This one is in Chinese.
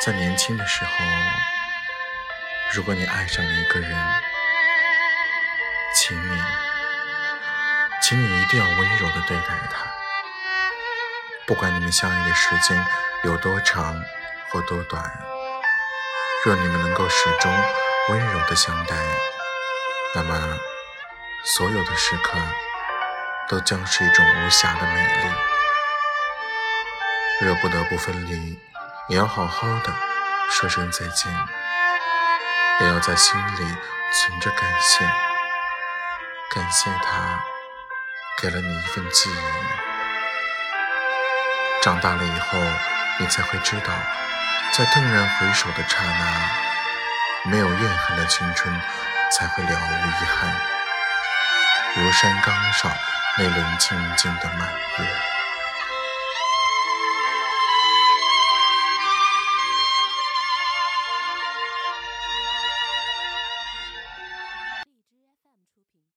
在年轻的时候，如果你爱上了一个人，请你，请你一定要温柔的对待他。不管你们相爱的时间有多长或多短，若你们能够始终温柔的相待，那么所有的时刻都将是一种无瑕的美丽。若不得不分离，也要好好的说声再见，也要在心里存着感谢，感谢他给了你一份记忆。长大了以后，你才会知道，在蓦然回首的刹那，没有怨恨的青春才会了无遗憾，如山岗上那轮静静的满月。